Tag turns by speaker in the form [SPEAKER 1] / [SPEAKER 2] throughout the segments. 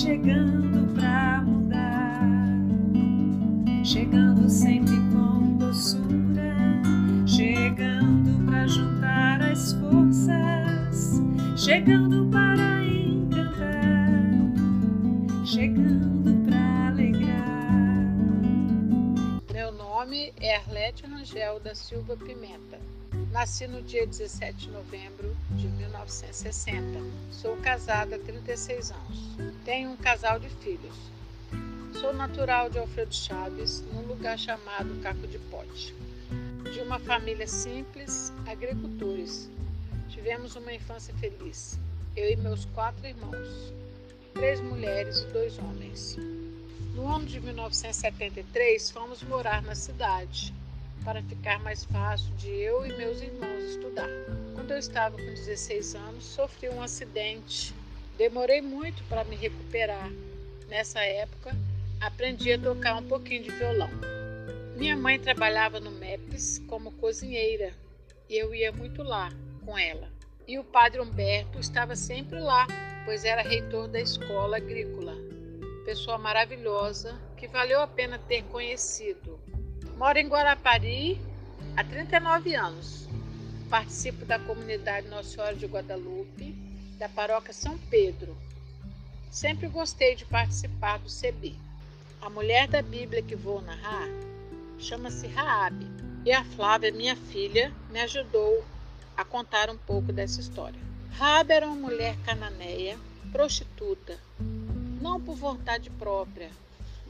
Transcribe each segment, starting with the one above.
[SPEAKER 1] chegando para mudar, chegando sempre com doçura, chegando para juntar as forças, chegando para encantar, chegando para alegrar.
[SPEAKER 2] Meu nome é Arlete Rangel da Silva Pimenta. Nasci no dia 17 de novembro de 1960. Sou casada há 36 anos. Tenho um casal de filhos. Sou natural de Alfredo Chaves, num lugar chamado Caco de Pote. De uma família simples, agricultores. Tivemos uma infância feliz. Eu e meus quatro irmãos. Três mulheres e dois homens. No ano de 1973, fomos morar na cidade, para ficar mais fácil de eu e meus irmãos estudar. Quando eu estava com 16 anos, sofri um acidente. Demorei muito para me recuperar. Nessa época, aprendi a tocar um pouquinho de violão. Minha mãe trabalhava no MEPS como cozinheira e eu ia muito lá com ela. E o padre Humberto estava sempre lá, pois era reitor da escola agrícola pessoa maravilhosa que valeu a pena ter conhecido. Moro em Guarapari há 39 anos. Participo da comunidade Nossa Senhora de Guadalupe, da paróquia São Pedro. Sempre gostei de participar do CEBI. A mulher da Bíblia que vou narrar chama-se Raabe e a Flávia, minha filha, me ajudou a contar um pouco dessa história. Raabe era uma mulher cananeia, prostituta, não por vontade própria,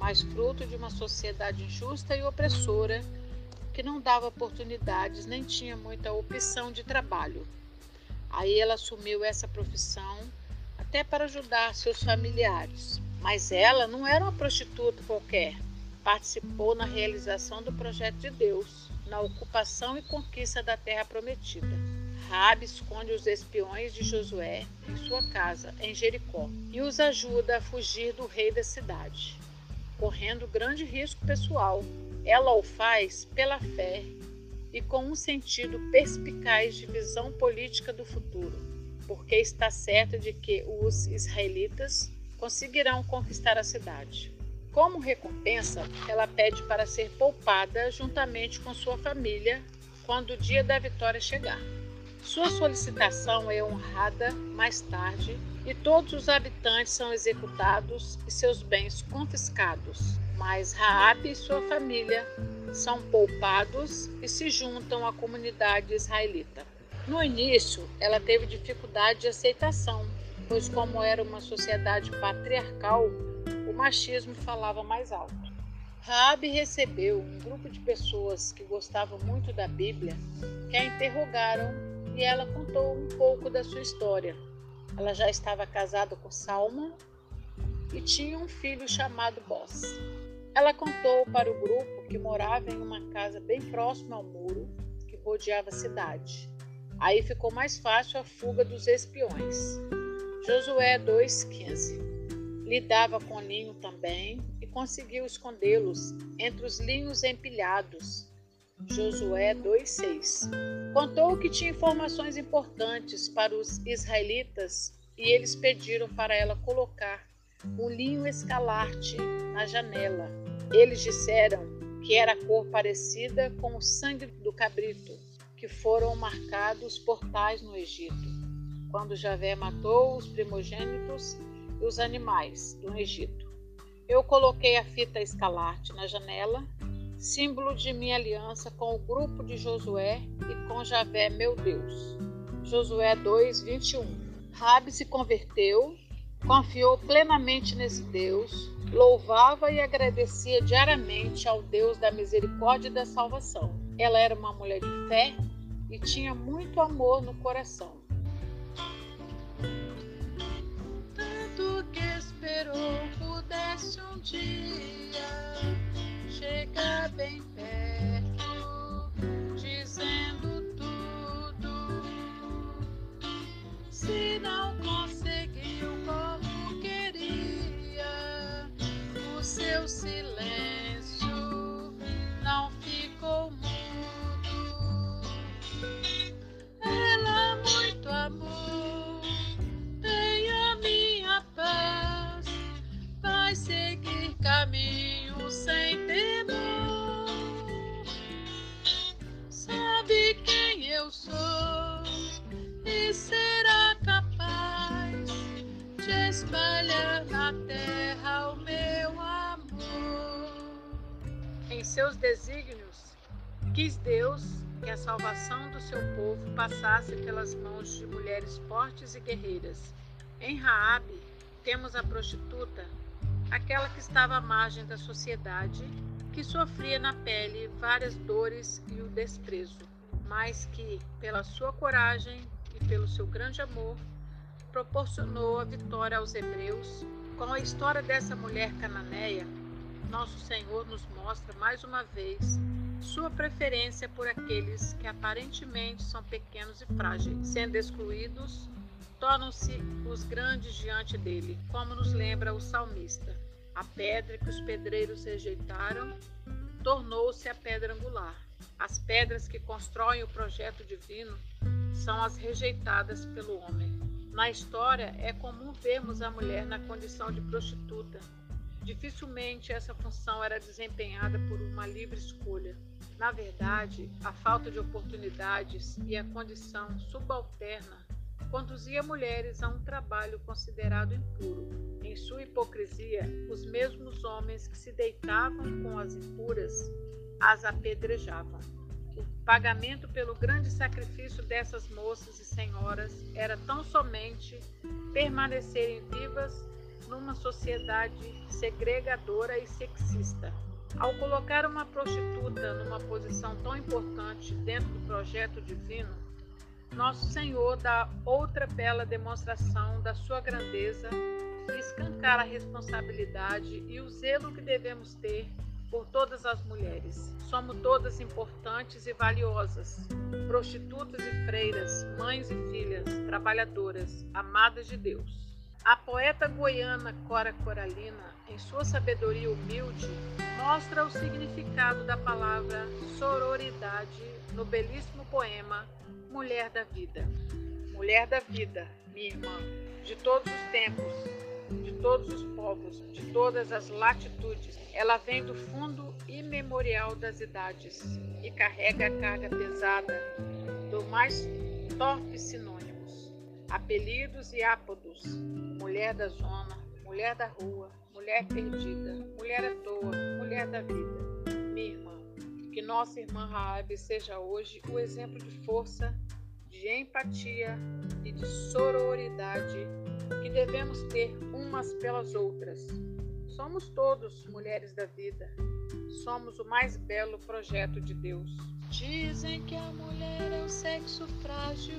[SPEAKER 2] mas fruto de uma sociedade injusta e opressora que não dava oportunidades nem tinha muita opção de trabalho. Aí ela assumiu essa profissão até para ajudar seus familiares. Mas ela não era uma prostituta qualquer. Participou na realização do projeto de Deus, na ocupação e conquista da terra prometida. Rabi esconde os espiões de Josué em sua casa, em Jericó, e os ajuda a fugir do rei da cidade, correndo grande risco pessoal. Ela o faz pela fé e com um sentido perspicaz de visão política do futuro, porque está certa de que os israelitas conseguirão conquistar a cidade. Como recompensa, ela pede para ser poupada juntamente com sua família quando o dia da vitória chegar. Sua solicitação é honrada mais tarde e todos os habitantes são executados e seus bens confiscados. Mas Raabe e sua família são poupados e se juntam à comunidade israelita. No início, ela teve dificuldade de aceitação, pois como era uma sociedade patriarcal, o machismo falava mais alto. Raabe recebeu um grupo de pessoas que gostavam muito da Bíblia, que a interrogaram e ela contou um pouco da sua história. Ela já estava casada com Salma e tinha um filho chamado Boss. Ela contou para o grupo que morava em uma casa bem próxima ao muro que rodeava a cidade. Aí ficou mais fácil a fuga dos espiões. Josué 2,15 lidava com linho também e conseguiu escondê-los entre os linhos empilhados. Josué 2,6 Contou que tinha informações importantes para os israelitas e eles pediram para ela colocar um linho escalarte na janela. Eles disseram que era cor parecida com o sangue do cabrito, que foram marcados portais no Egito, quando Javé matou os primogênitos e os animais do Egito. Eu coloquei a fita escalarte na janela símbolo de minha aliança com o grupo de Josué e com Javé, meu Deus. Josué 2, 21. Rabi se converteu Confiou plenamente nesse Deus, louvava e agradecia diariamente ao Deus da misericórdia e da salvação. Ela era uma mulher de fé e tinha muito amor no coração.
[SPEAKER 3] Tanto que esperou pudesse um dia
[SPEAKER 2] quis Deus que a salvação do seu povo passasse pelas mãos de mulheres fortes e guerreiras. Em Raabe, temos a prostituta, aquela que estava à margem da sociedade, que sofria na pele várias dores e o desprezo, mas que, pela sua coragem e pelo seu grande amor, proporcionou a vitória aos hebreus. Com a história dessa mulher cananeia, nosso Senhor nos mostra mais uma vez sua preferência por aqueles que aparentemente são pequenos e frágeis, sendo excluídos, tornam-se os grandes diante dele, como nos lembra o salmista. A pedra que os pedreiros rejeitaram tornou-se a pedra angular. As pedras que constroem o projeto divino são as rejeitadas pelo homem. Na história, é comum vermos a mulher na condição de prostituta. Dificilmente essa função era desempenhada por uma livre escolha. Na verdade, a falta de oportunidades e a condição subalterna conduzia mulheres a um trabalho considerado impuro. Em sua hipocrisia, os mesmos homens que se deitavam com as impuras as apedrejavam. O pagamento pelo grande sacrifício dessas moças e senhoras era tão somente permanecerem vivas numa sociedade segregadora e sexista. Ao colocar uma prostituta numa posição tão importante dentro do projeto divino, nosso Senhor dá outra bela demonstração da sua grandeza e escancara a responsabilidade e o zelo que devemos ter por todas as mulheres. Somos todas importantes e valiosas, prostitutas e freiras, mães e filhas, trabalhadoras, amadas de Deus. A poeta goiana Cora Coralina, em sua sabedoria humilde, mostra o significado da palavra sororidade no belíssimo poema Mulher da Vida. Mulher da vida, minha irmã, de todos os tempos, de todos os povos, de todas as latitudes, ela vem do fundo imemorial das idades e carrega a carga pesada do mais torpe sinônimos, apelidos e ápodos, mulher da zona, mulher da rua, mulher perdida, mulher à toa, mulher da vida. Minha irmã, que nossa irmã Raabe seja hoje o exemplo de força, de empatia e de sororidade que devemos ter umas pelas outras. Somos todos mulheres da vida. Somos o mais belo projeto de Deus.
[SPEAKER 3] Dizem que a mulher é o sexo frágil,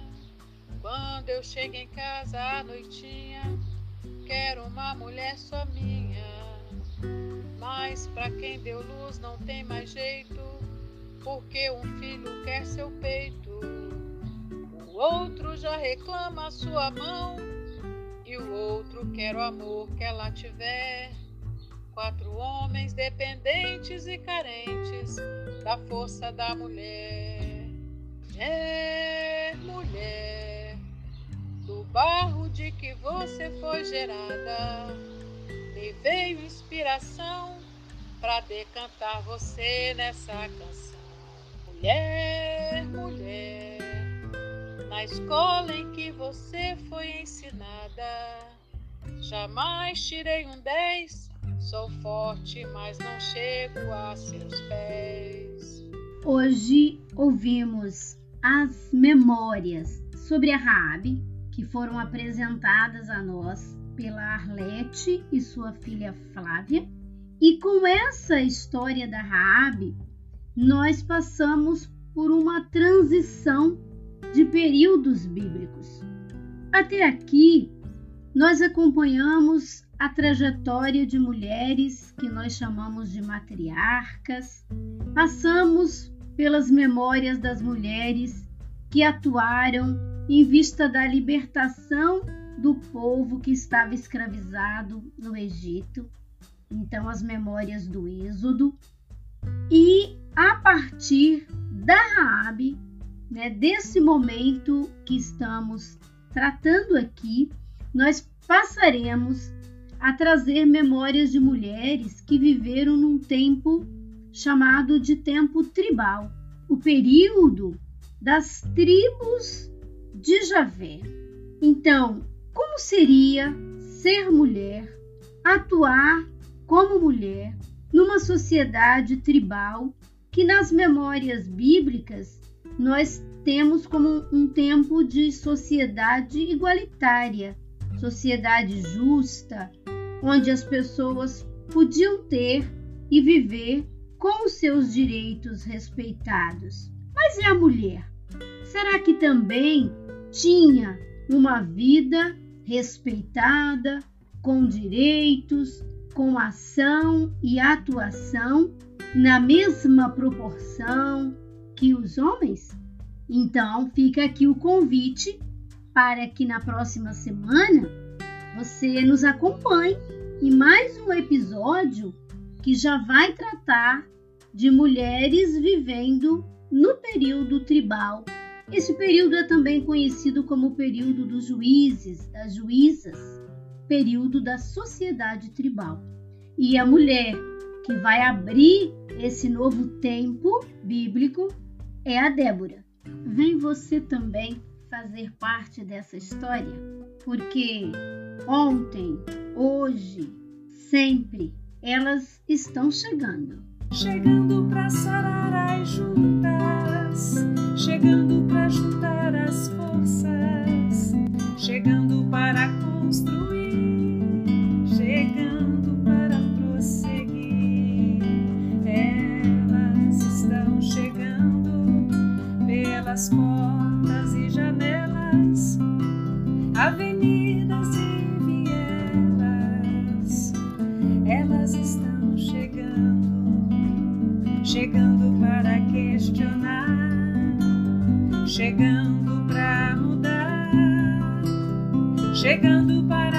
[SPEAKER 3] Quando eu chego em casa à noitinha, quero uma mulher só minha. Mas pra quem deu luz não tem mais jeito, porque um filho quer seu peito. O outro já reclama a sua mão, e o outro quer o amor que ela tiver. Quatro homens dependentes e carentes da força da mulher. Barro de que você foi
[SPEAKER 4] gerada, me veio inspiração para decantar você nessa canção. Mulher, mulher, na escola em que você foi ensinada, jamais tirei um 10. Sou forte, mas não chego a seus pés.
[SPEAKER 5] Hoje ouvimos as memórias sobre a Raabe que foram apresentadas a nós pela Arlete e sua filha Flávia. E com essa história da Raabe, nós passamos por uma transição de períodos bíblicos. Até aqui, nós acompanhamos a trajetória de mulheres que nós chamamos de matriarcas, passamos pelas memórias das mulheres que atuaram em vista da libertação do povo que estava escravizado no Egito. Então, as memórias do Êxodo. E a partir da Raabe, né, desse momento que estamos tratando aqui, nós passaremos a trazer memórias de mulheres que viveram num tempo chamado de tempo tribal, o período das tribos de Javé. Então, como seria ser mulher, atuar como mulher numa sociedade tribal que nas memórias bíblicas nós temos como um tempo de sociedade igualitária, sociedade justa, onde as pessoas podiam ter e viver com os seus direitos respeitados. Mas e a mulher? Será que também tinha uma vida respeitada, com direitos, com ação e atuação na mesma proporção que os homens? Então fica aqui o convite para que na próxima semana você nos acompanhe em mais um episódio que já vai tratar de mulheres vivendo no período tribal esse período é também conhecido como período dos juízes, das juízas, período da sociedade tribal. E a mulher que vai abrir esse novo tempo bíblico é a Débora. Vem você também fazer parte dessa história, porque ontem, hoje, sempre elas estão chegando.
[SPEAKER 2] Chegando para sarar as juntas, chegando para questionar chegando para mudar, chegando para